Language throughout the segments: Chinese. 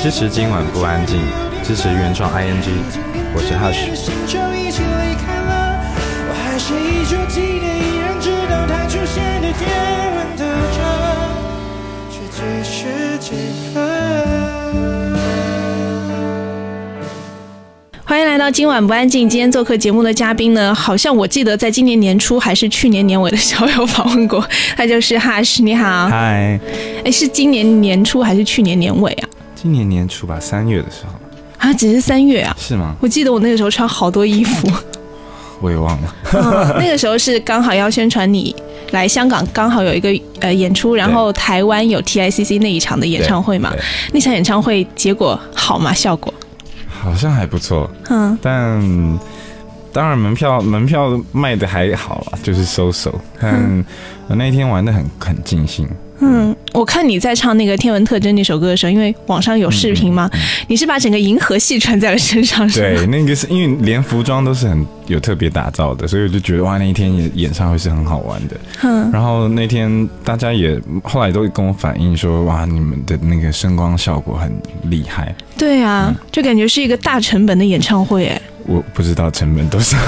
支持今晚不安静，支持原创 ING，我是 Hush。欢迎来到今晚不安静。今天做客节目的嘉宾呢，好像我记得在今年年初还是去年年尾的时候有访问过，他就是 Hush。你好，嗨，哎，是今年年初还是去年年尾啊？今年年初吧，三月的时候。啊，只是三月啊？是吗？我记得我那个时候穿好多衣服。我也忘了。那个时候是刚好要宣传你来香港，刚好有一个呃演出，然后台湾有 TICC 那一场的演唱会嘛。那场演唱会结果好吗？效果？好像还不错，嗯，但当然门票门票卖的还好啦，就是收手。但我那天玩的很很尽兴。嗯，我看你在唱那个《天文特征》那首歌的时候，因为网上有视频嘛，你是把整个银河系穿在了身上，是对，那个是因为连服装都是很有特别打造的，所以我就觉得哇，那一天演演唱会是很好玩的。嗯，然后那天大家也后来都跟我反映说，哇，你们的那个声光效果很厉害。对啊，就感觉是一个大成本的演唱会，哎。我不知道成本多少，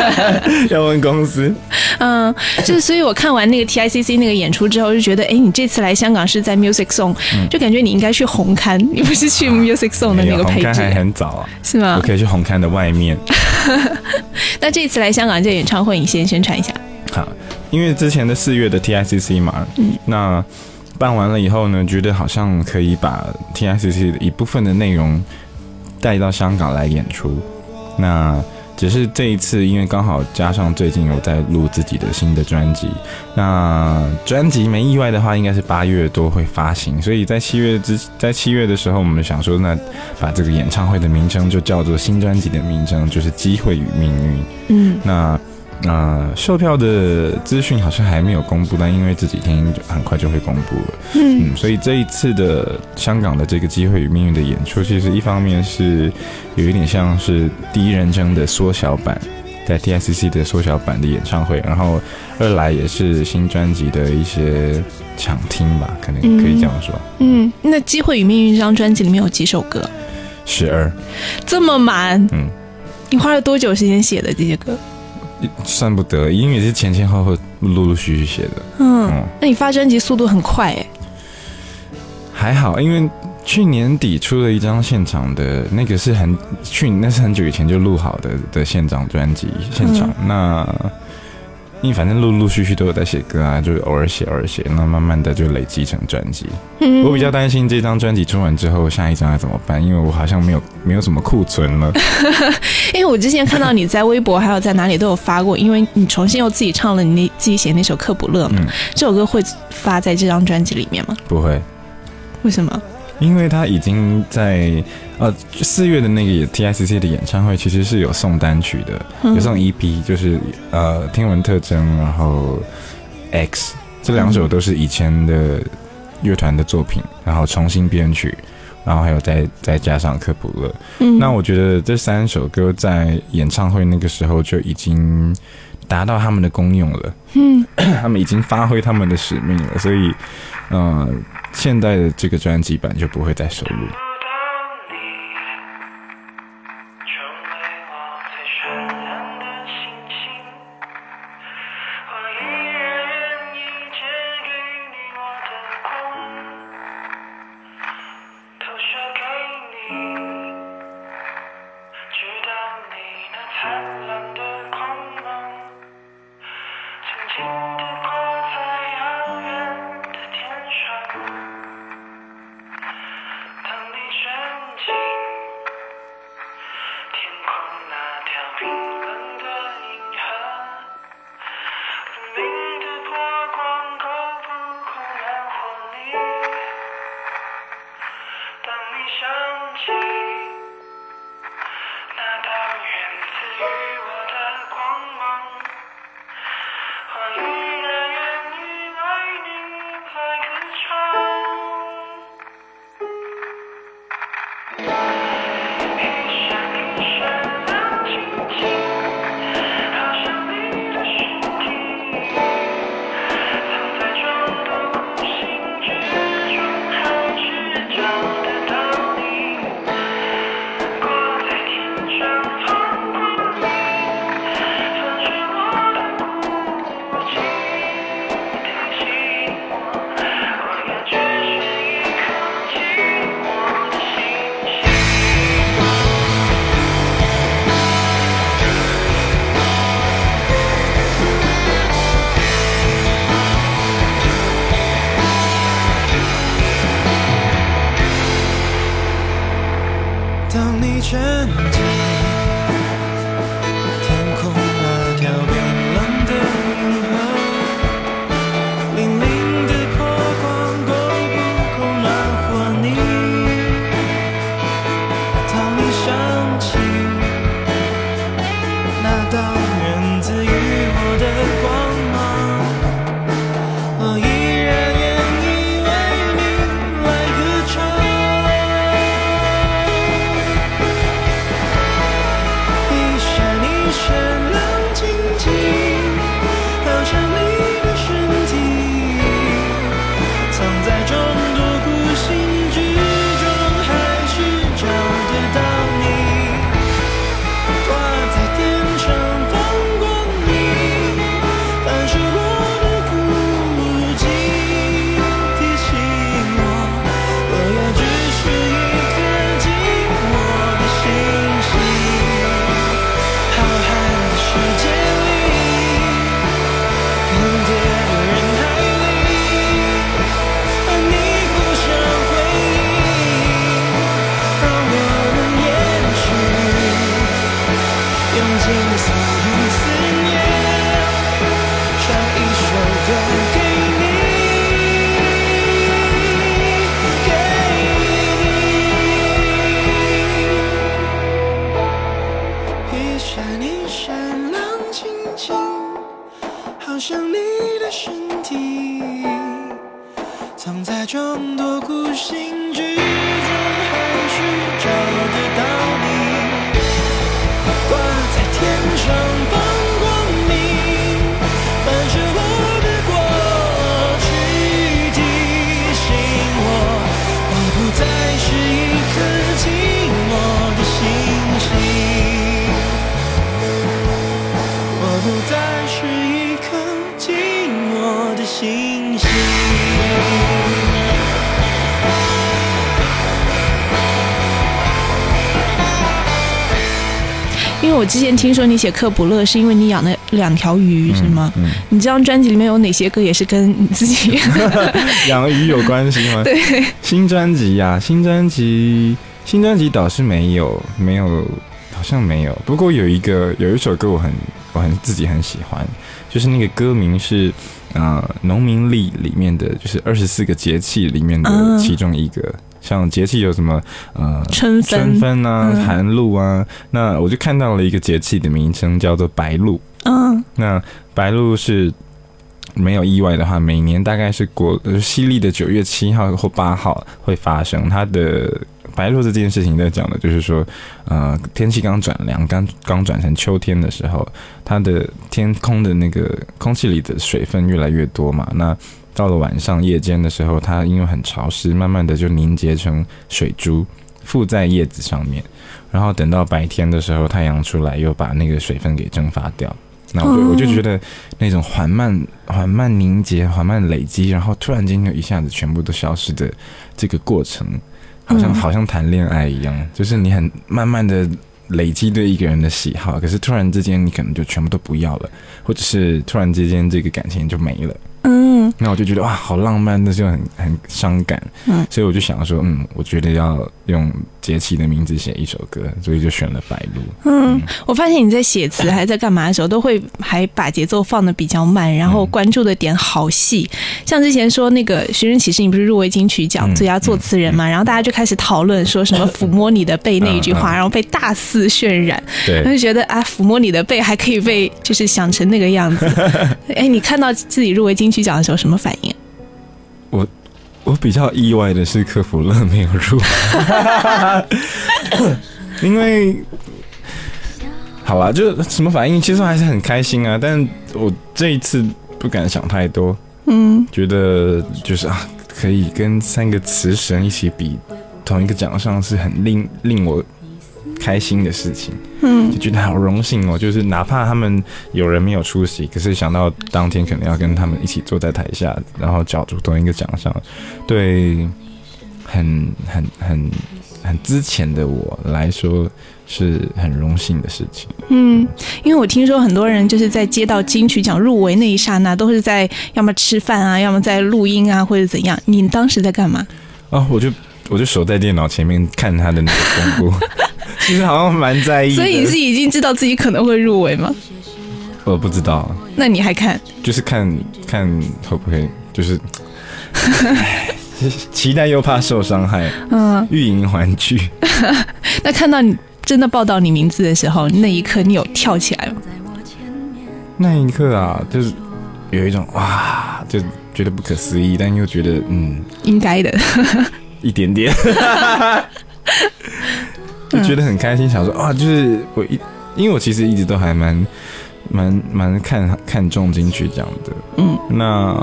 要问公司。嗯，就是所以，我看完那个 TICC 那个演出之后，就觉得，哎，你这次来香港是在 Music Song，就感觉你应该去红磡，你不是去 Music Song 的那个配置。红磡还很早啊，是吗？我可以去红磡的外面。那这次来香港这演唱会，你先宣传一下。好，因为之前的四月的 TICC 嘛，嗯，那办完了以后呢，觉得好像可以把 TICC 的一部分的内容带到香港来演出。那只是这一次，因为刚好加上最近有在录自己的新的专辑，那专辑没意外的话，应该是八月多会发行。所以在七月之，在七月的时候，我们想说，那把这个演唱会的名称就叫做新专辑的名称，就是《机会与命运》。嗯，那。那售票的资讯好像还没有公布，但因为这几天很快就会公布了，嗯，所以这一次的香港的这个机会与命运的演出，其实一方面是有一点像是第一人称的缩小版，在 TICC 的缩小版的演唱会，然后二来也是新专辑的一些抢听吧，可能可以这样说。嗯，那机会与命运这张专辑里面有几首歌？十二，这么满？嗯，你花了多久时间写的这些歌？算不得，因为是前前后后陆陆续续写的。嗯，那你发专辑速度很快哎。还好，因为去年底出了一张现场的，那个是很去那是很久以前就录好的的现场专辑现场那。因为反正陆陆续续都有在写歌啊，就是偶尔写偶尔写，那慢慢的就累积成专辑。我比较担心这张专辑出完之后，下一张要怎么办？因为我好像没有没有什么库存了。因为我之前看到你在微博还有在哪里都有发过，因为你重新又自己唱了你那自己写那首《克卜勒》嘛，这首歌会发在这张专辑里面吗？不会。为什么？因为他已经在呃四月的那个 TICC 的演唱会，其实是有送单曲的，有送 EP，就是呃天文特征，然后 X 这两首都是以前的乐团的作品，然后重新编曲，然后还有再再加上科普勒。那我觉得这三首歌在演唱会那个时候就已经达到他们的功用了，嗯，他们已经发挥他们的使命了，所以嗯。现在的这个专辑版就不会再收录。你写《克卜勒》是因为你养了两条鱼，是吗？你这张专辑里面有哪些歌也是跟你自己 养鱼有关系吗？对，新专辑呀，新专辑，新专辑倒是没有，没有，好像没有。不过有一个有一首歌我很我很自己很喜欢，就是那个歌名是呃《农民历》里面的，就是二十四个节气里面的其中一个。像节气有什么呃春春分啊寒露啊，那我就看到了一个节气的名称叫做白露。嗯，那白露是没有意外的话，每年大概是国西历的九月七号或八号会发生。它的白露这件事情在讲的就是说，呃，天气刚转凉，刚刚转成秋天的时候，它的天空的那个空气里的水分越来越多嘛，那。到了晚上夜间的时候，它因为很潮湿，慢慢的就凝结成水珠，附在叶子上面。然后等到白天的时候，太阳出来又把那个水分给蒸发掉。那我就我就觉得那种缓慢、缓慢凝结、缓慢累积，然后突然间就一下子全部都消失的这个过程，好像好像谈恋爱一样，就是你很慢慢的累积对一个人的喜好，可是突然之间你可能就全部都不要了，或者是突然之间这个感情就没了。嗯，那我就觉得哇，好浪漫，但是又很很伤感。嗯，所以我就想说，嗯，我觉得要用。节气的名字写一首歌，所以就选了《白露》。嗯，我发现你在写词还在干嘛的时候，都会还把节奏放的比较慢，然后关注的点好细。像之前说那个《寻人启事》，你不是入围金曲奖最佳作词人嘛？然后大家就开始讨论说什么“抚摸你的背”那一句话，然后被大肆渲染。对，就觉得啊，抚摸你的背还可以被就是想成那个样子。哎，你看到自己入围金曲奖的时候什么反应？我。我比较意外的是，科普勒没有入，因为好吧，就什么反应，其实还是很开心啊。但我这一次不敢想太多，嗯，觉得就是啊，可以跟三个词神一起比同一个奖项，是很令令我。开心的事情，嗯，就觉得好荣幸哦。就是哪怕他们有人没有出席，可是想到当天可能要跟他们一起坐在台下，然后角逐同一个奖项，对，很很很很之前的我来说是很荣幸的事情。嗯，因为我听说很多人就是在接到金曲奖入围那一刹那，都是在要么吃饭啊，要么在录音啊，或者怎样。你当时在干嘛？啊，我就我就守在电脑前面看他的那个公布。其实好像蛮在意。所以你是已经知道自己可能会入围吗？我不知道，那你还看？就是看看会不会，就是 期待又怕受伤害。嗯，欲迎还拒。那看到你真的报道你名字的时候，那一刻你有跳起来吗？那一刻啊，就是有一种哇，就觉得不可思议，但又觉得嗯，应该的，一点点，就觉得很开心，想说啊，就是我一，因为我其实一直都还蛮。蛮蛮看看重金曲奖的，嗯，那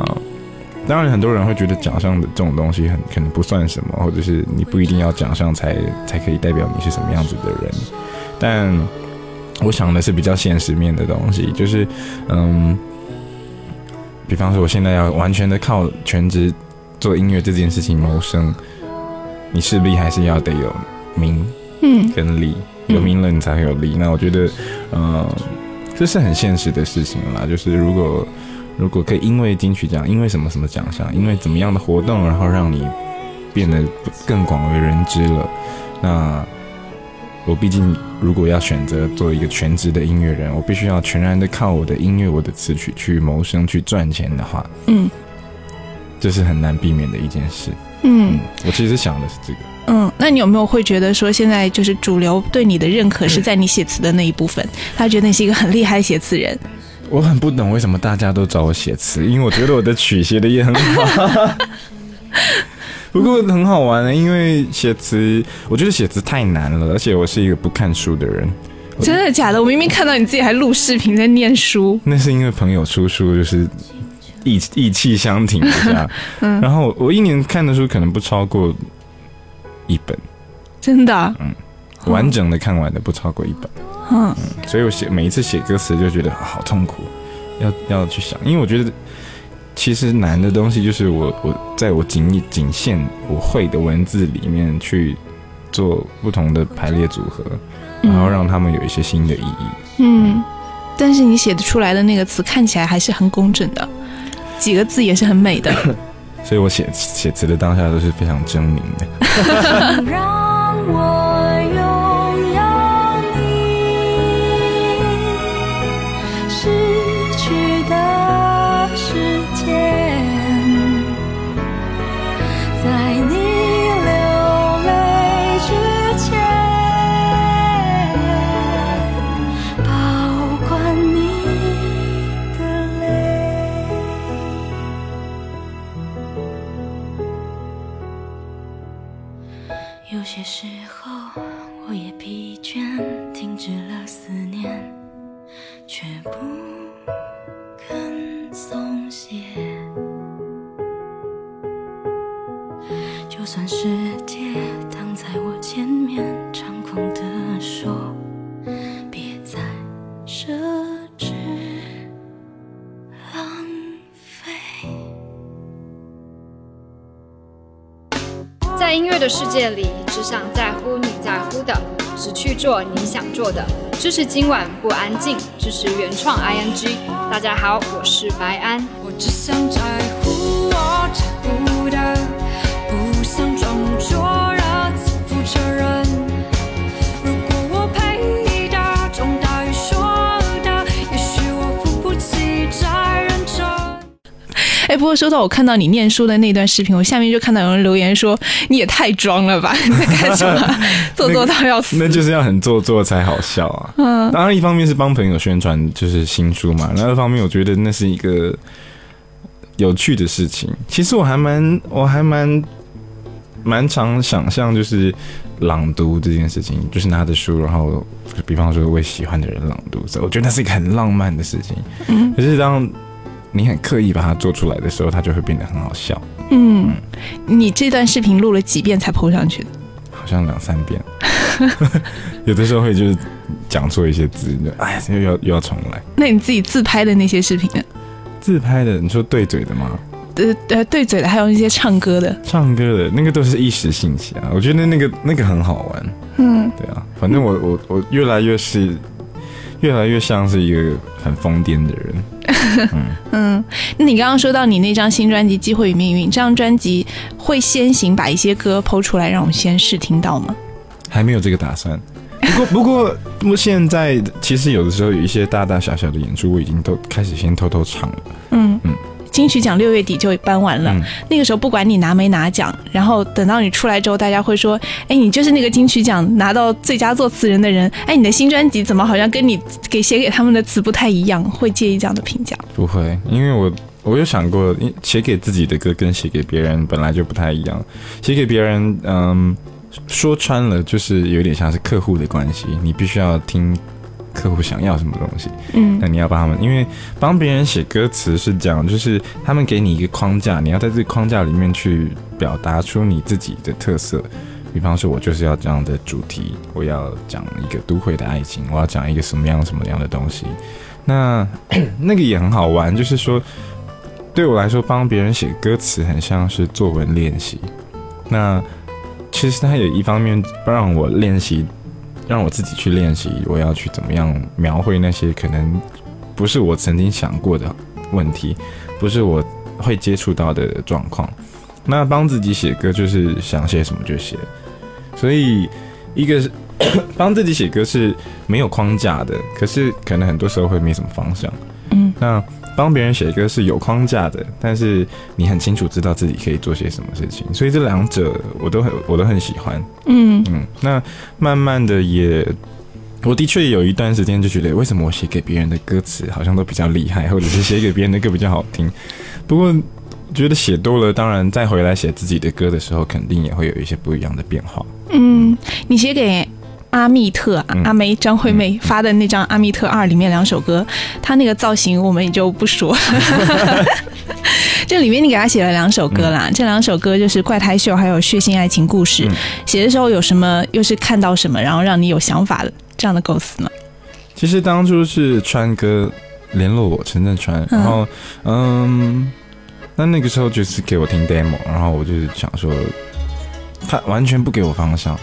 当然很多人会觉得奖项的这种东西很可能不算什么，或者是你不一定要奖项才才可以代表你是什么样子的人，但我想的是比较现实面的东西，就是嗯，比方说我现在要完全的靠全职做音乐这件事情谋生，你势必还是要得有名，嗯，跟利，有名了你才会有利，那我觉得，嗯。这是很现实的事情啦，就是如果如果可以因为金曲奖，因为什么什么奖项，因为怎么样的活动，然后让你变得更广为人知了，那我毕竟如果要选择做一个全职的音乐人，我必须要全然的靠我的音乐、我的词曲去谋生、去赚钱的话，嗯，这是很难避免的一件事。嗯，我其实想的是这个。嗯，那你有没有会觉得说，现在就是主流对你的认可是在你写词的那一部分？他觉得你是一个很厉害的写词人。我很不懂为什么大家都找我写词，因为我觉得我的曲写的也很好。不过很好玩的，因为写词，我觉得写词太难了，而且我是一个不看书的人。真的假的？我明明看到你自己还录视频在念书。那是因为朋友出书，就是意意气相挺一下。嗯，然后我一年看的书可能不超过。一本，真的，嗯，完整的看完的不超过一本，嗯，所以我写每一次写歌词就觉得好痛苦，要要去想，因为我觉得其实难的东西就是我我在我仅仅限我会的文字里面去做不同的排列组合，然后让他们有一些新的意义，嗯，但是你写的出来的那个词看起来还是很工整的，几个字也是很美的。所以我写写词的当下都是非常狰狞的。世做你想做的。支持今晚不安静，支持原创 I N G。大家好，我是白安。我只想在哎，不过说到我看到你念书的那段视频，我下面就看到有人留言说你也太装了吧，你 在干什么？做作到要死。那就是要很做作才好笑啊。嗯，当然一方面是帮朋友宣传就是新书嘛，另一方面我觉得那是一个有趣的事情。其实我还蛮我还蛮蛮常想象就是朗读这件事情，就是拿着书，然后比方说为喜欢的人朗读，我觉得那是一个很浪漫的事情。嗯，可是当你很刻意把它做出来的时候，它就会变得很好笑。嗯，你这段视频录了几遍才铺上去的？好像两三遍。有的时候会就是讲错一些字，就哎，又要又要重来。那你自己自拍的那些视频呢？自拍的，你说对嘴的吗？呃呃，对嘴的，还有那些唱歌的。唱歌的那个都是一时兴起啊，我觉得那个那个很好玩。嗯，对啊，反正我我我越来越是越来越像是一个很疯癫的人。嗯，那你刚刚说到你那张新专辑《机会与命运》，这张专辑会先行把一些歌剖出来，让我们先试听到吗？还没有这个打算。不过不过不过现在其实有的时候有一些大大小小的演出，我已经都开始先偷偷唱了。嗯嗯。金曲奖六月底就颁完了，那个时候不管你拿没拿奖，然后等到你出来之后，大家会说：“哎，你就是那个金曲奖拿到最佳作词人的人。”哎，你的新专辑怎么好像跟你给写给他们的词不太一样？会介意这样的评价？不会，因为我我有想过，写给自己的歌跟写给别人本来就不太一样。写给别人，嗯，说穿了就是有点像是客户的关系，你必须要听。客户想要什么东西，嗯，那你要帮他们，因为帮别人写歌词是这样，就是他们给你一个框架，你要在这个框架里面去表达出你自己的特色。比方说，我就是要这样的主题，我要讲一个都会的爱情，我要讲一个什么样什么样的东西。那 那个也很好玩，就是说，对我来说，帮别人写歌词很像是作文练习。那其实它有一方面不让我练习。让我自己去练习，我要去怎么样描绘那些可能不是我曾经想过的问题，不是我会接触到的状况。那帮自己写歌就是想写什么就写，所以一个是 帮自己写歌是没有框架的，可是可能很多时候会没什么方向。嗯，那。帮别人写歌是有框架的，但是你很清楚知道自己可以做些什么事情，所以这两者我都很我都很喜欢。嗯嗯，那慢慢的也，我的确有一段时间就觉得，为什么我写给别人的歌词好像都比较厉害，或者是写给别人的歌比较好听？不过觉得写多了，当然再回来写自己的歌的时候，肯定也会有一些不一样的变化。嗯，你写给。阿密特阿梅张惠妹发的那张《阿密特二》里面两首歌，她那个造型我们也就不说。这里面你给她写了两首歌啦，这两首歌就是《怪胎秀》还有《血腥爱情故事》。写的时候有什么？又是看到什么，然后让你有想法的这样的构思呢？其实当初是川哥联络我，陈振川，然后嗯，那那个时候就是给我听 demo，然后我就是想说，他完全不给我方向。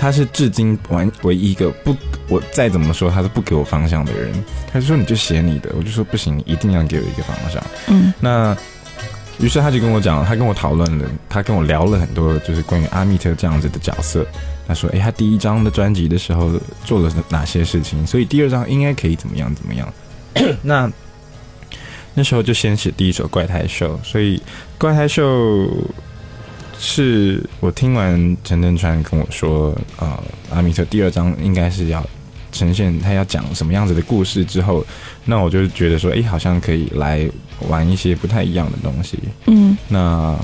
他是至今完唯一一个不，我再怎么说他是不给我方向的人。他就说你就写你的，我就说不行，你一定要给我一个方向。嗯，那于是他就跟我讲，他跟我讨论了，他跟我聊了很多，就是关于阿密特这样子的角色。他说，哎，他第一张的专辑的时候做了哪些事情，所以第二张应该可以怎么样怎么样。那那时候就先写第一首《怪胎秀》，所以《怪胎秀》。是我听完陈振川跟我说，呃，阿米特第二章应该是要呈现他要讲什么样子的故事之后，那我就觉得说，哎，好像可以来玩一些不太一样的东西。嗯，那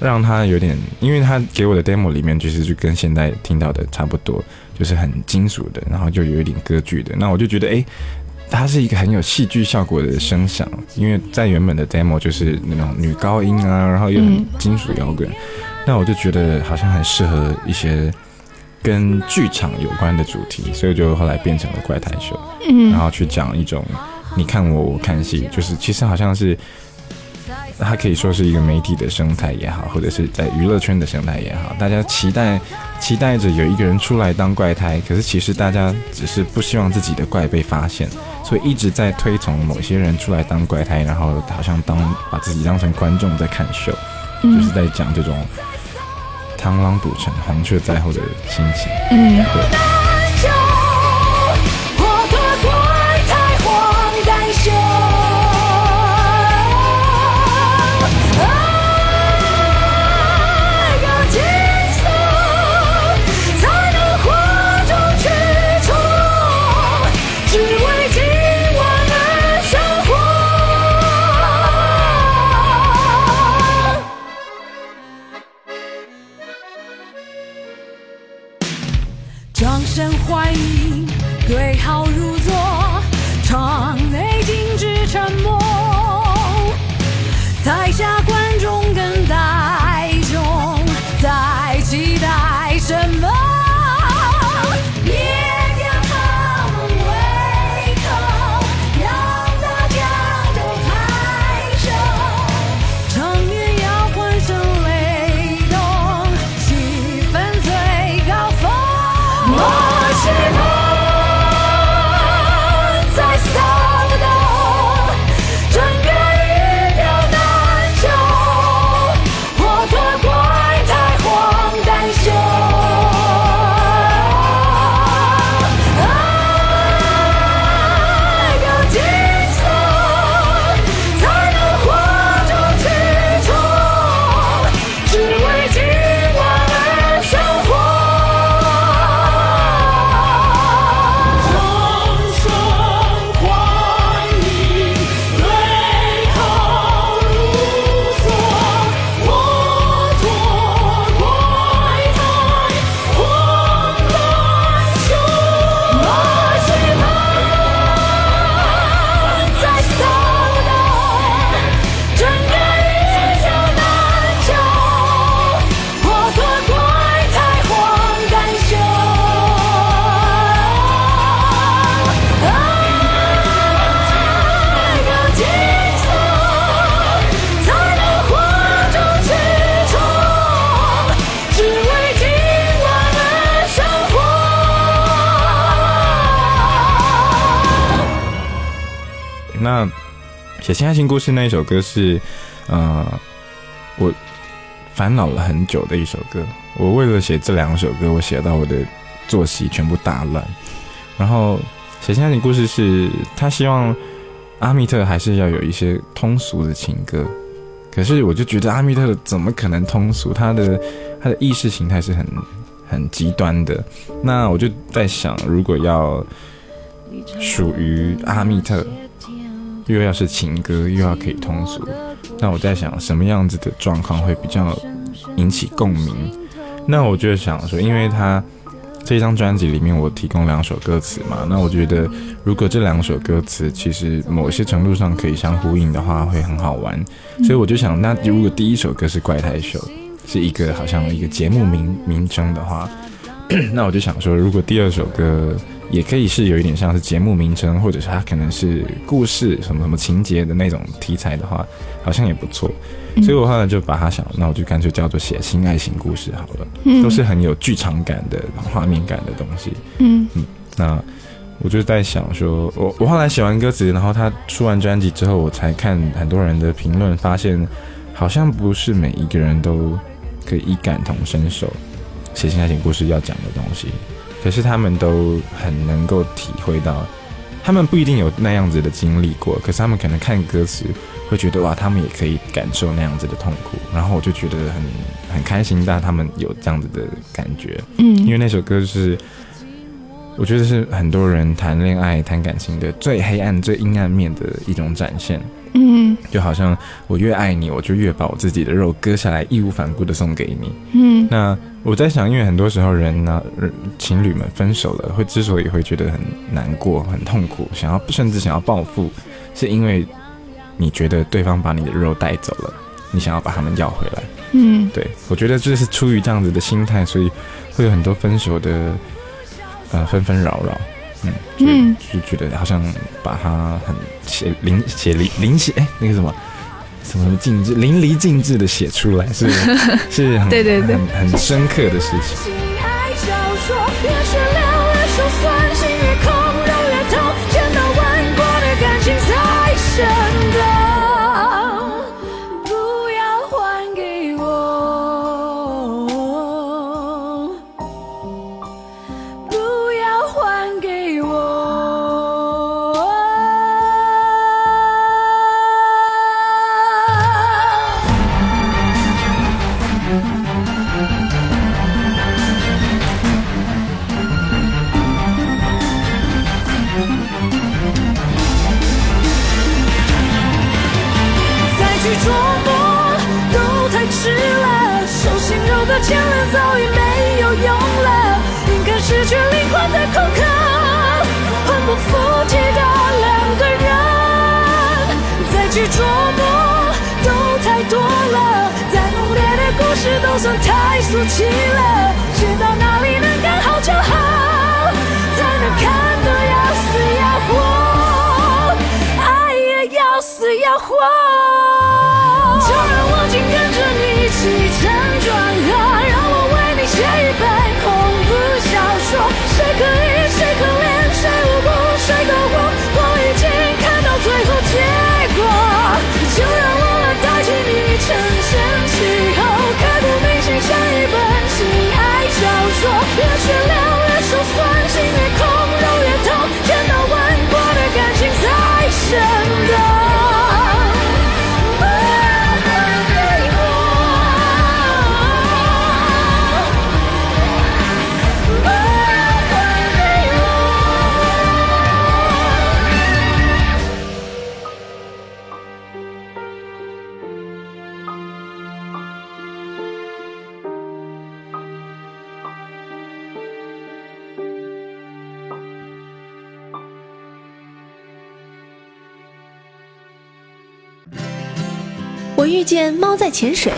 让他有点，因为他给我的 demo 里面其实就跟现在听到的差不多，就是很金属的，然后就有一点歌剧的。那我就觉得，哎。它是一个很有戏剧效果的声响，因为在原本的 demo 就是那种女高音啊，然后又很金属摇滚，那我就觉得好像很适合一些跟剧场有关的主题，所以就后来变成了怪谈秀，嗯，然后去讲一种你看我我看戏，就是其实好像是。它可以说是一个媒体的生态也好，或者是在娱乐圈的生态也好，大家期待期待着有一个人出来当怪胎，可是其实大家只是不希望自己的怪被发现，所以一直在推崇某些人出来当怪胎，然后好像当把自己当成观众在看秀，就是在讲这种螳螂捕蝉，黄雀在后的心情。嗯，对。掌声欢迎，对号入座，场内静止沉默。那写新爱情故事那一首歌是，呃，我烦恼了很久的一首歌。我为了写这两首歌，我写到我的作息全部大乱。然后写新爱情故事是他希望阿密特还是要有一些通俗的情歌，可是我就觉得阿密特怎么可能通俗？他的他的意识形态是很很极端的。那我就在想，如果要属于阿密特，又要是情歌，又要可以通俗，那我在想什么样子的状况会比较引起共鸣？那我就想说，因为他这张专辑里面我提供两首歌词嘛，那我觉得如果这两首歌词其实某些程度上可以相呼应的话，会很好玩。所以我就想，那如果第一首歌是怪胎秀，是一个好像一个节目名名称的话，那我就想说，如果第二首歌。也可以是有一点像是节目名称，或者是它可能是故事什么什么情节的那种题材的话，好像也不错。所以我后来就把它想，那我就干脆叫做写新爱情故事好了，都是很有剧场感的画面感的东西。嗯嗯，那我就在想说，我我后来写完歌词，然后他出完专辑之后，我才看很多人的评论，发现好像不是每一个人都可以感同身受写新爱情故事要讲的东西。可是他们都很能够体会到，他们不一定有那样子的经历过，可是他们可能看歌词会觉得哇，他们也可以感受那样子的痛苦，然后我就觉得很很开心，但他们有这样子的感觉，嗯，因为那首歌是，我觉得是很多人谈恋爱谈感情的最黑暗、最阴暗面的一种展现。嗯，就好像我越爱你，我就越把我自己的肉割下来，义无反顾的送给你。嗯，那我在想，因为很多时候人呢，情侣们分手了，会之所以会觉得很难过、很痛苦，想要甚至想要报复，是因为你觉得对方把你的肉带走了，你想要把他们要回来。嗯，对，我觉得这是出于这样子的心态，所以会有很多分手的呃纷纷扰扰。嗯，就就觉得好像把他很写淋写淋淋写哎那个什么什么尽致淋漓尽致的写出来是是很 对对对很很深刻的事情。去琢磨都太迟了手心肉的牵连早已没有用了应该失去灵魂的空壳魂不附体的两个人再去琢磨都太多了再浓烈的故事都算太俗气了知道哪里能刚好就好才能看得要死要活爱也要死要活。可以谁可怜谁无辜谁苟活我已经看到最后结果。就让我来代替你承先启后刻骨铭心像一本情爱小说越血流见猫在潜水，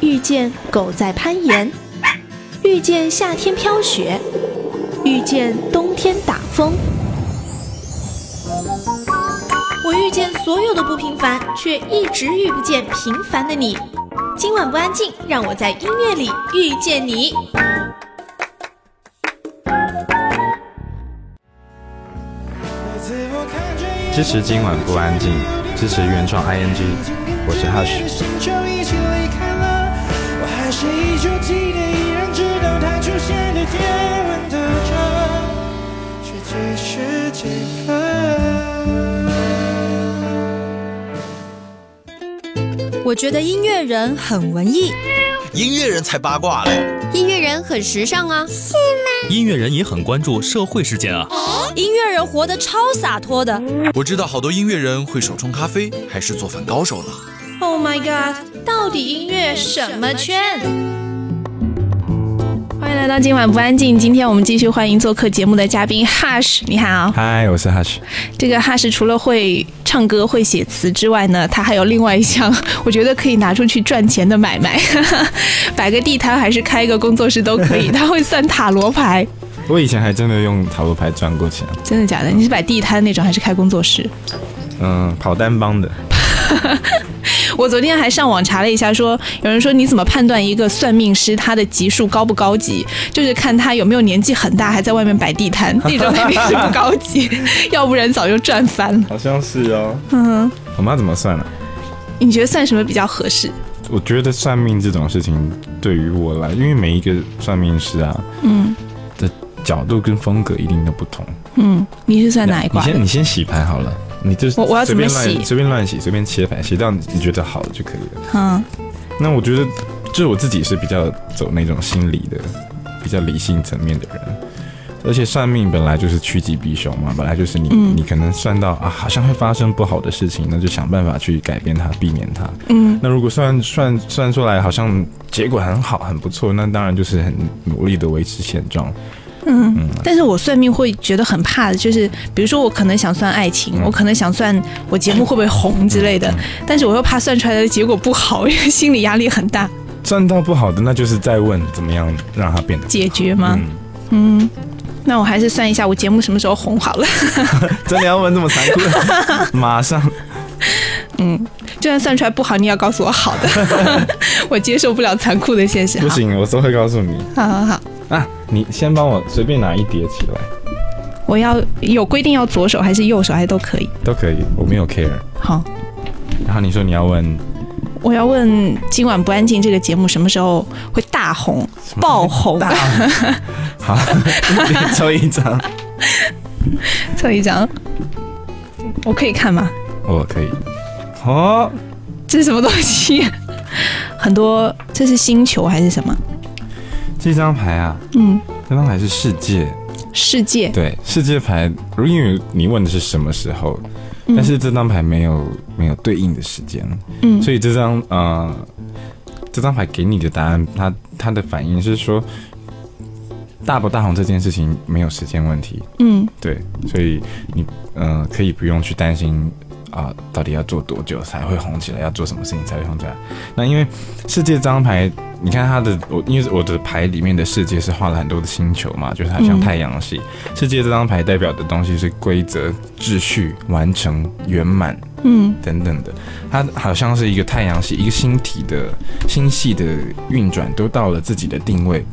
遇见狗在攀岩，遇见夏天飘雪，遇见冬天打风。我遇见所有的不平凡，却一直遇不见平凡的你。今晚不安静，让我在音乐里遇见你。支持今晚不安静，支持原创 ING，我是 Hush。星球一起离开了，我还是依旧记得，依然知道它出现的天文特征，却几时几分。我觉得音乐人很文艺，音乐人才八卦嘞！音乐人很时尚啊，是吗音乐人也很关注社会事件啊。音乐人活得超洒脱的。我知道好多音乐人会手冲咖啡，还是做饭高手呢。Oh my god！到底音乐什么圈？欢迎来到今晚不安静。今天我们继续欢迎做客节目的嘉宾 Hush，你好。嗨，我是 Hush。这个 Hush 除了会唱歌、会写词之外呢，他还有另外一项，我觉得可以拿出去赚钱的买卖，摆个地摊还是开一个工作室都可以。他会算塔罗牌，我以前还真的用塔罗牌赚过钱。真的假的？你是摆地摊那种还是开工作室？嗯，跑单帮的。我昨天还上网查了一下说，有人说你怎么判断一个算命师他的级数高不高级？就是看他有没有年纪很大，还在外面摆地摊，那种肯定是不高级，要不然早就赚翻了。好像是哦。嗯，我妈怎么算呢、啊？你觉得算什么比较合适？我觉得算命这种事情对于我来，因为每一个算命师啊，嗯，的角度跟风格一定都不同。嗯，你是算哪一卦？你先你先洗牌好了，你就我我要怎么洗？随便乱洗，随便切牌，洗到你觉得好就可以了。嗯，那我觉得，就是我自己是比较走那种心理的、比较理性层面的人。而且算命本来就是趋吉避凶嘛，本来就是你、嗯、你可能算到啊，好像会发生不好的事情，那就想办法去改变它，避免它。嗯，那如果算算算出来好像结果很好很不错，那当然就是很努力的维持现状。嗯，嗯但是我算命会觉得很怕的，就是比如说我可能想算爱情，嗯、我可能想算我节目会不会红之类的，嗯、但是我又怕算出来的结果不好，因为心理压力很大。算到不好的，那就是再问怎么样让它变得解决吗？嗯。嗯那我还是算一下我节目什么时候红好了。真的要问这么残酷？马上。嗯，就算算出来不好，你也要告诉我好的。我接受不了残酷的现实。不行，我都会告诉你。好好好。啊，你先帮我随便拿一叠起来。我要有规定要左手还是右手还是都可以？都可以，我没有 care。好。然后你说你要问。我要问今晚不安静这个节目什么时候会大红爆红？好，抽一张，抽一张，我可以看吗？我可以。哦，这是什么东西？很多，这是星球还是什么？这张牌啊，嗯，这张牌是世界。世界。对世界牌，如因为你问的是什么时候，嗯、但是这张牌没有没有对应的时间，嗯，所以这张呃这张牌给你的答案，它它的反应是说大不大红这件事情没有时间问题，嗯，对，所以你呃可以不用去担心啊、到底要做多久才会红起来，要做什么事情才会红起来。那因为世界这张牌。你看它的我，因为我的牌里面的世界是画了很多的星球嘛，就是它像太阳系。世界这张牌代表的东西是规则、秩序、完成、圆满，嗯，等等的。它好像是一个太阳系，一个星体的星系的运转都到了自己的定位，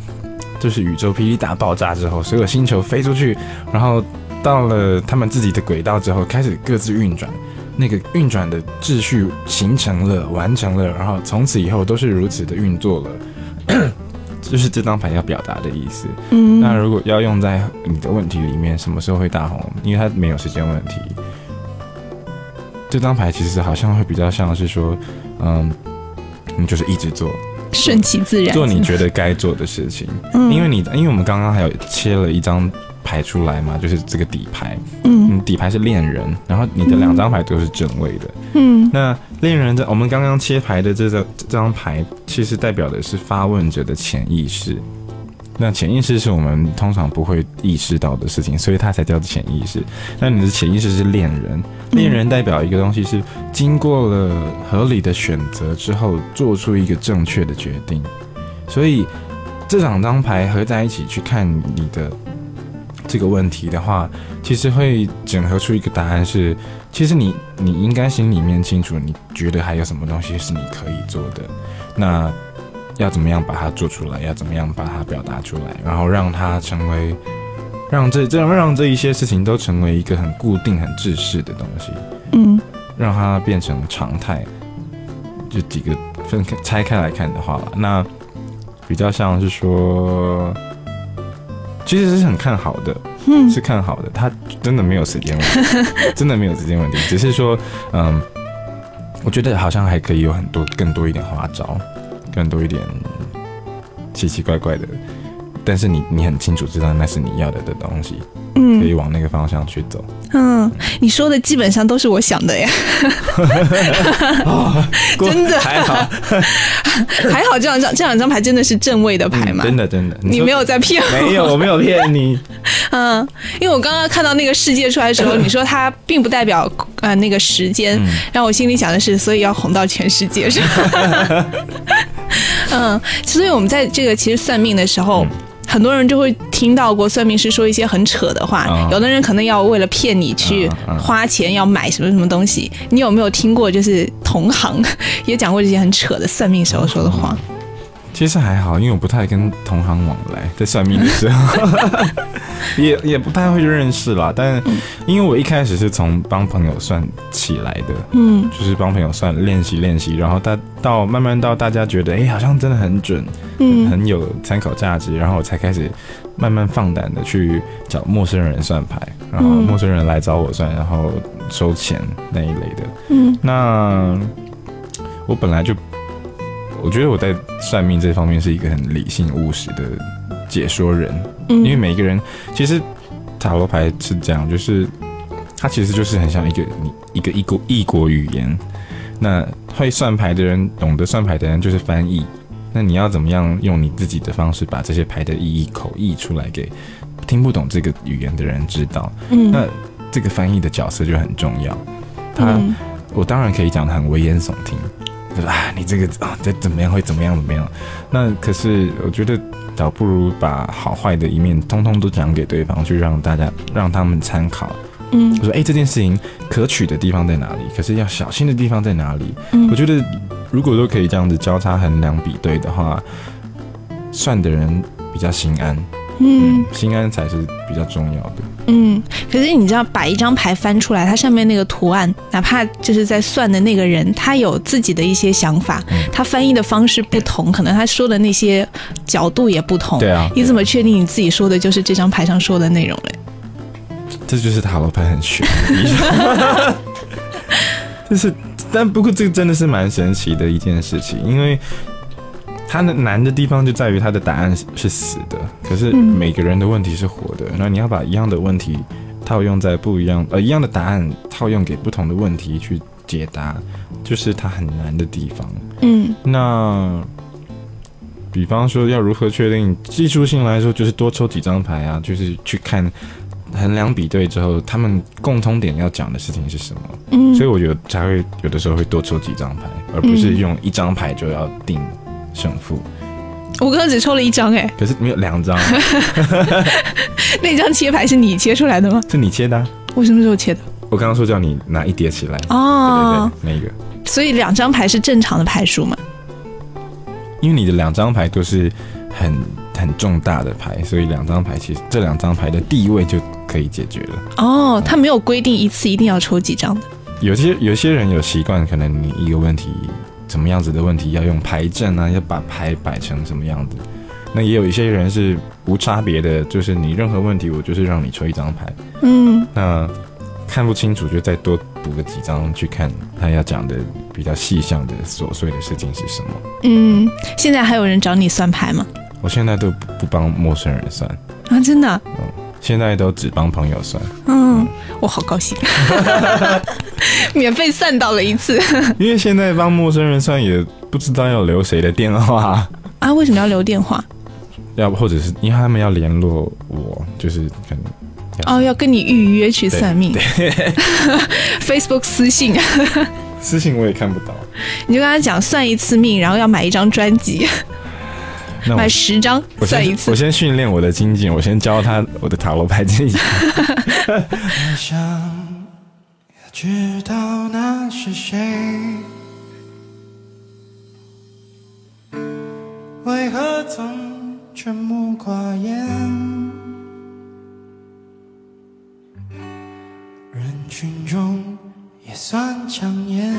就是宇宙霹雳大爆炸之后，所有星球飞出去，然后到了他们自己的轨道之后，开始各自运转。那个运转的秩序形成了，完成了，然后从此以后都是如此的运作了，就是这张牌要表达的意思。嗯，那如果要用在你的问题里面，什么时候会大红？因为它没有时间问题。这张牌其实好像会比较像是说，嗯，你就是一直做，顺其自然，做你觉得该做的事情。嗯，因为你，因为我们刚刚还有切了一张。牌出来嘛，就是这个底牌，嗯，底牌是恋人，然后你的两张牌都是正位的，嗯，那恋人这我们刚刚切牌的这张这张牌，其实代表的是发问者的潜意识，那潜意识是我们通常不会意识到的事情，所以它才叫潜意识。那你的潜意识是恋人，恋人代表一个东西是经过了合理的选择之后，做出一个正确的决定，所以这两张牌合在一起去看你的。这个问题的话，其实会整合出一个答案是，其实你你应该心里面清楚，你觉得还有什么东西是你可以做的，那要怎么样把它做出来，要怎么样把它表达出来，然后让它成为让这这样让这一些事情都成为一个很固定、很制式的东西，嗯让它变成常态。就几个分开拆开来看的话，那比较像是说，其实是很看好的，嗯。是看好的，他真的没有时间问题，真的没有时间问题，只是说，嗯，我觉得好像还可以有很多更多一点花招，更多一点奇奇怪怪的，但是你你很清楚知道那是你要的的东西，嗯。可以嗯往那个方向去走。嗯，你说的基本上都是我想的呀，真的。还好，还好这两张这两张牌真的是正位的牌嘛？嗯真的真的，你没有在骗我，没有，我没有骗你。嗯，因为我刚刚看到那个世界出来的时候，你说它并不代表呃那个时间，嗯让我心里想的是，所以要红到全世界是吧？嗯，所以我们在这个其实算命的时候。嗯很多人就会听到过算命师说一些很扯的话，啊有的人可能要为了骗你去花钱要买什么什么东西。你有没有听过就是同行 也讲过这些很扯的算命时候说的话？其实还好，因为我不太跟同行往来，在算命的时候，也也不太会认识啦。但因为我一开始是从帮朋友算起来的，嗯就是帮朋友算练习练习，然后大到慢慢到大家觉得，哎、好像真的很准，嗯很有参考价值，然后我才开始慢慢放胆的去找陌生人算牌，然后嗯陌生人来找我算，然后收钱那一类的。嗯那我本来就，我觉得我在算命这方面是一个很理性务实的解说人，嗯，因为每一个人其实塔罗牌是这样，就是它其实就是很像一个你一个异国异国语言。那会算牌的人，懂得算牌的人就是翻译。那你要怎么样用你自己的方式把这些牌的意义口译出来给听不懂这个语言的人知道？嗯那这个翻译的角色就很重要。他、嗯我当然可以讲的很危言耸听，就是啊，你这个啊，这怎么样会怎么样怎么样？那可是我觉得倒不如把好坏的一面通通都讲给对方，去让大家让他们参考。嗯我说，哎、这件事情可取的地方在哪里？可是要小心的地方在哪里？嗯我觉得如果都可以这样子交叉衡量比对的话，算的人比较心安，嗯心安才是比较重要的。嗯，可是你知道，把一张牌翻出来，它上面那个图案，哪怕就是在算的那个人，他有自己的一些想法，嗯他翻译的方式不同，可能他说的那些角度也不同。对啊你怎么确定你自己说的就是这张牌上说的内容嘞？这就是塔罗牌很玄的地方，就是，但不过这个真的是蛮神奇的一件事情，因为它的难的地方就在于它的答案是是死的，可是嗯每个人的问题是活的，那你要把一样的问题套用在不一样呃一样的答案套用给不同的问题去解答，就是它很难的地方。嗯那比方说要如何确定技术性来说，就是多抽几张牌啊，就是去看衡量比对之后，他们共通点要讲的事情是什么。嗯，所以我觉得才会有的时候会多抽几张牌，而不是用一张牌就要定胜负。我刚刚只抽了一张，哎，可是没有两张，那张切牌是你切出来的吗？是你切的啊、我什么时候切的？我刚刚说叫你拿一叠起来，哦，对对对，那个，所以两张牌是正常的牌数吗？因为你的两张牌都是很很重大的牌，所以两张牌其实这两张牌的地位就可以解决了。哦，他没有规定一次一定要抽几张的。有些有些人有习惯，可能你一个问题什么样子的问题要用牌阵啊，要把牌摆成什么样子。那也有一些人是无差别的，就是你任何问题，我就是让你抽一张牌。嗯那看不清楚就再多补个几张去看他要讲的比较细项的琐碎的事情是什么。嗯，现在还有人找你算牌吗？我现在都不不帮陌生人算，啊，真的啊？现在都只帮朋友算，嗯，我好高兴，免费算到了一次 因为现在帮陌生人算也不知道要留谁的电话。啊！为什么要留电话？要或者是因为他们要联络我，就是可能哦，要跟你预约去算命，Facebook 私信，私信我也看不到。你就跟他讲算一次命，然后要买一张专辑，买十张算一次。我先训练我的经济，我先教他我的塔罗牌经济。我想知道那是谁，为何总沉默寡言？人群中也算抢眼。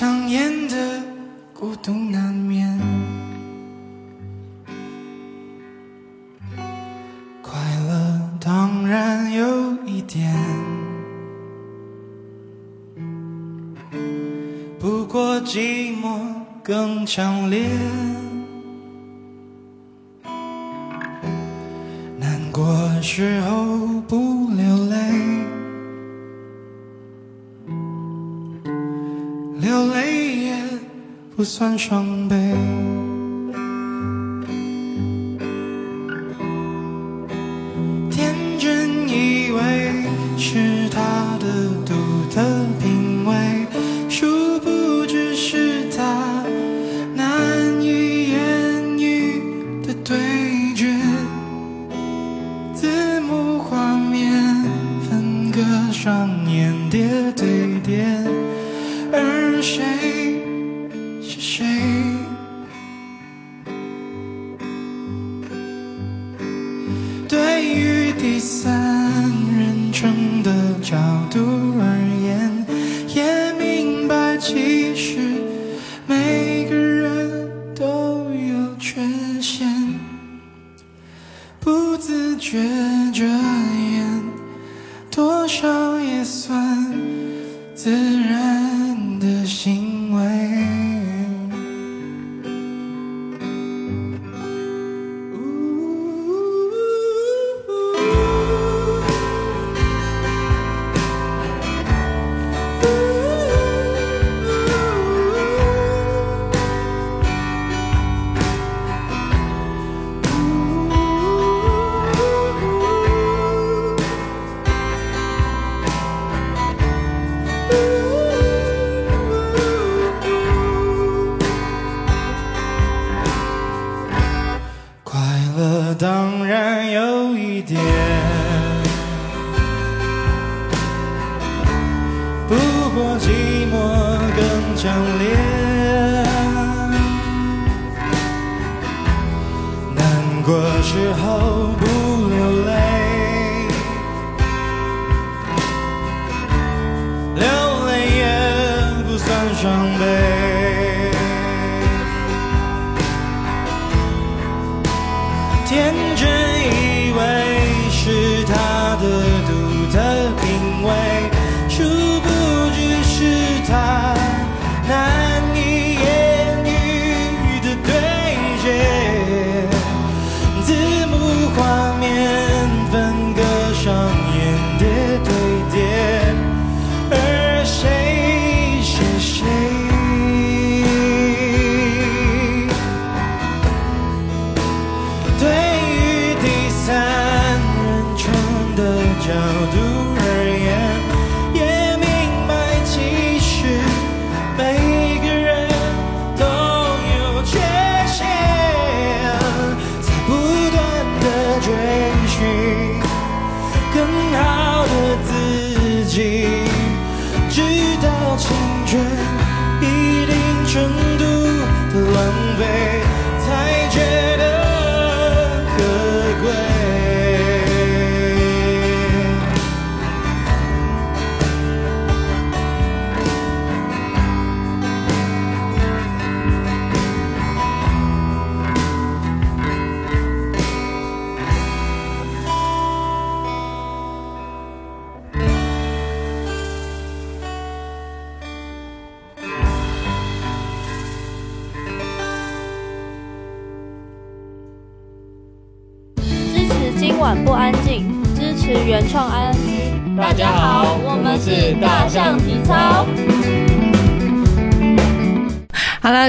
抢眼的孤独难免。快乐当然有一点，不过寂寞更强烈。不算伤悲。第三人称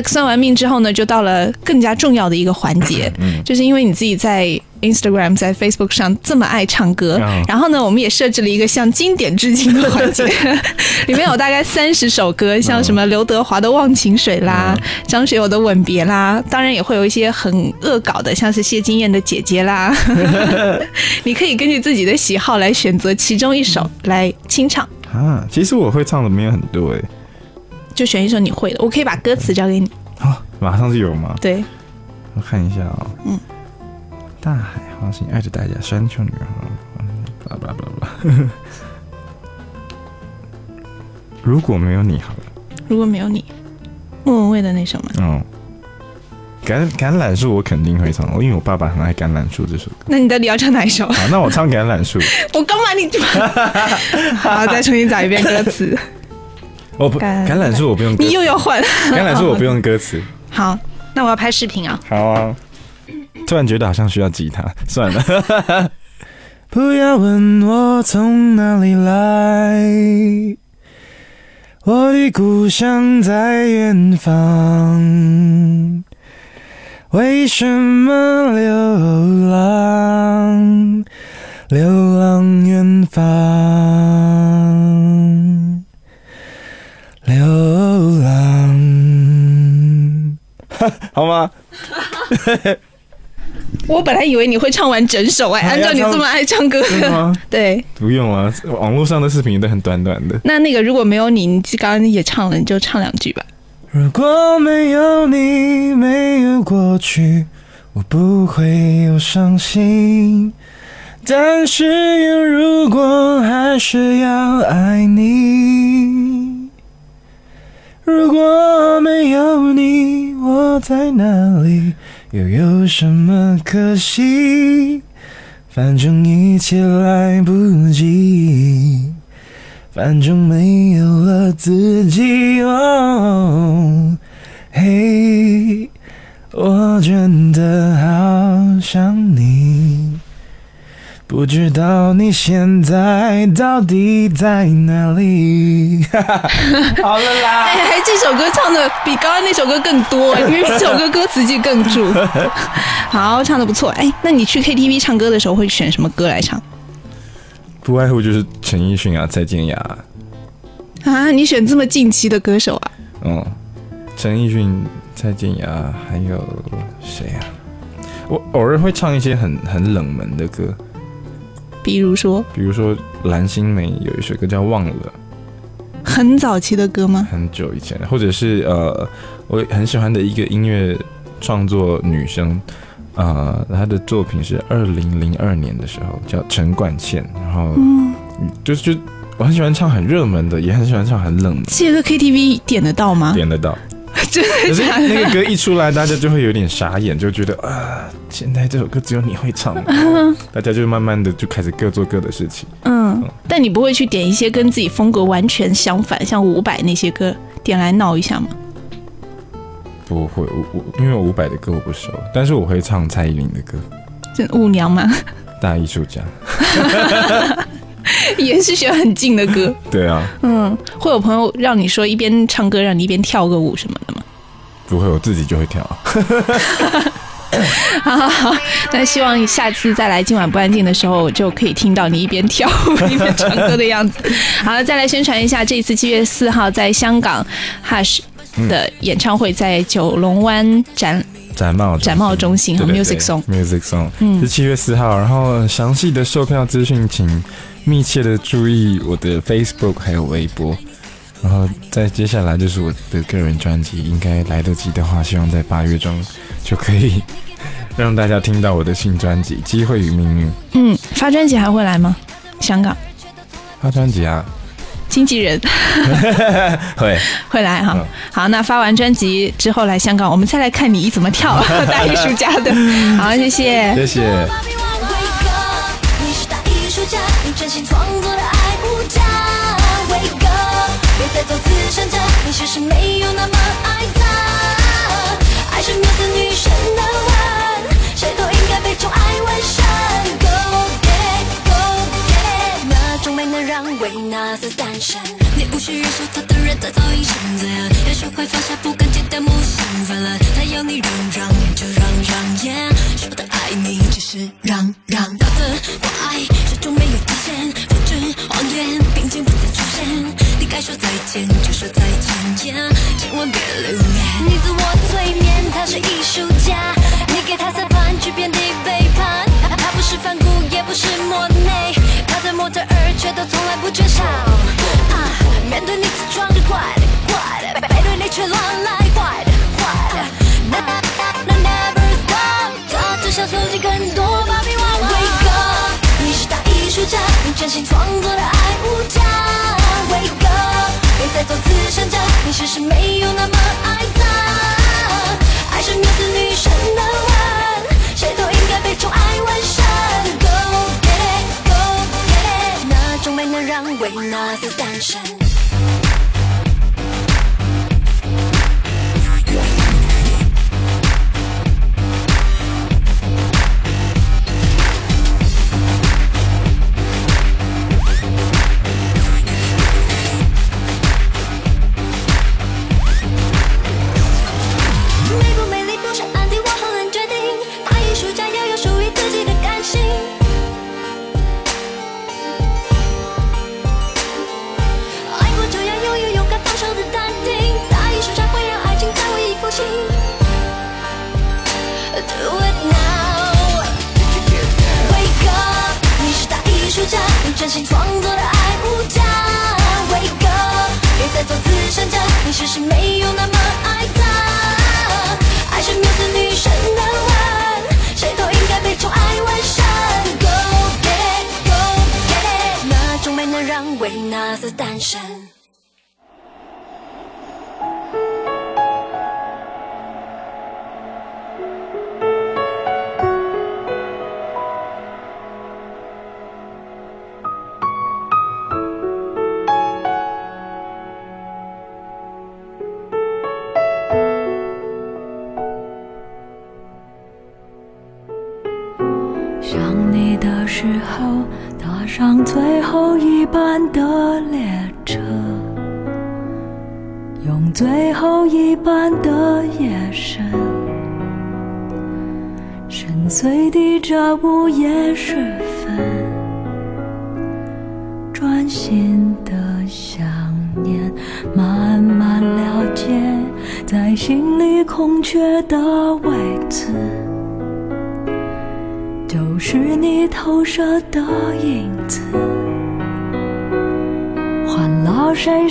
算完命之后呢，就到了更加重要的一个环节，就是因为你自己在 Instagram、在 Facebook 上这么爱唱歌，嗯然后呢，我们也设置了一个向经典致敬的环节，里面有大概三十首歌，像什么刘德华的《忘情水》啦，张学友的《吻别》啦，当然也会有一些很恶搞的，像是谢金燕的《姐姐》啦，你可以根据自己的喜好来选择其中一首来清唱。啊，其实我会唱的没有很多哎，就选一首你会的，我可以把歌词交给你。马上就有吗？对，我看一下啊、嗯，大海花心爱着大家，山丘女孩，巴拉巴拉巴拉巴拉。如果没有你，好了，如果没有你，莫文蔚的那首吗？嗯，橄橄榄树我肯定会唱，因为我爸爸很爱橄榄树这首歌。那你到底要唱哪一首？好，那我唱橄榄树。我刚把你 好，再重新找一遍歌词。我不橄榄树我不用，你又要换橄榄树我不用歌词。好，那我要拍视频啊。好啊。突然觉得好像需要吉他，算了。不要问我从哪里来，我的故乡在远方。为什么流浪，流浪远方，流浪，好吗？我本来以为你会唱完整首哎，按照你这么爱唱歌的，对，不用啊，网络上的视频都很短短的。那那个如果没有你，你刚刚也唱了，你就唱两句吧。如果没有你，没有过去，我不会有伤心。但是有如果，还是要爱你。如果没有你，我在哪里？又有什么可惜？反正一切来不及，反正没有了自己。哦，嘿，我真的好想你。不知道你现在到底在哪里？好了啦！哎，这首歌唱的比刚刚那首歌更多，因为这首歌歌词记更住。好，唱的不错。哎，那你去 KTV 唱歌的时候会选什么歌来唱？不外乎就是陈奕迅啊、蔡健雅。啊，你选这么近期的歌手啊？嗯，陈奕迅、蔡健雅，还有谁啊？我偶尔会唱一些很很冷门的歌。比如说，比如说蓝心湄有一首歌叫《忘了》，很早期的歌吗？很久以前，或者是呃，我很喜欢的一个音乐创作女生，呃，她的作品是二零零二年的时候，叫陈冠茜，然后嗯，就是就我很喜欢唱很热门的，也很喜欢唱很冷。这个 KTV 点得到吗？点得到。真的假的？那个歌一出来，大家就会有点傻眼，就觉得啊，现在这首歌只有你会唱，大家就慢慢的就开始各做各的事情。嗯，但你不会去点一些跟自己风格完全相反，像伍佰那些歌点来闹一下吗？不会，我我因为伍佰的歌我不熟，但是我会唱蔡依林的歌。这舞娘吗？大艺术家。也是选很近的歌，对啊，嗯，会有朋友让你说一边唱歌让你一边跳个舞什么的吗？不会，我自己就会跳。好好好，那希望下次再来今晚不安静的时候，就可以听到你一边跳舞一边唱歌的样子。好了，再来宣传一下，这一次七月四号在香港 Hush 的演唱会，在九龙湾展展贸展贸中心和 Music Song Music Song，嗯，是七月四号，然后详细的售票资讯请。密切的注意我的 Facebook 还有微博，然后再接下来就是我的个人专辑，应该来得及的话，希望在八月中就可以让大家听到我的新专辑《机会与命运》。嗯，发专辑还会来吗？香港发专辑啊？经纪人 会会来哈。好，那发完专辑之后来香港，我们再来看你怎么跳 大艺术家的。好，谢谢，谢谢。你真心创作的爱无价，伟哥，别再做慈善家，你其实没有那么爱他。爱是缪斯女神的吻，谁都应该被宠爱完善。Go get go get，那种美能让维纳斯单身。你无需忍受他的人，他早已成罪了。要学会放下不甘戒掉木心烦了。他要你让让，就让让，Yeah，mission. attention.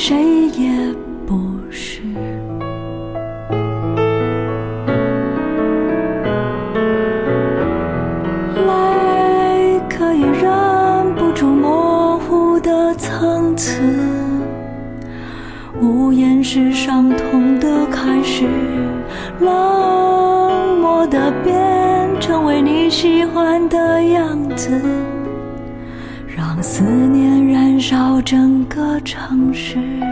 谁也不是。来，可以忍不住模糊的层次，无言是伤痛的开始，冷漠的变成为你喜欢的样子，让思念。燃烧整个城市。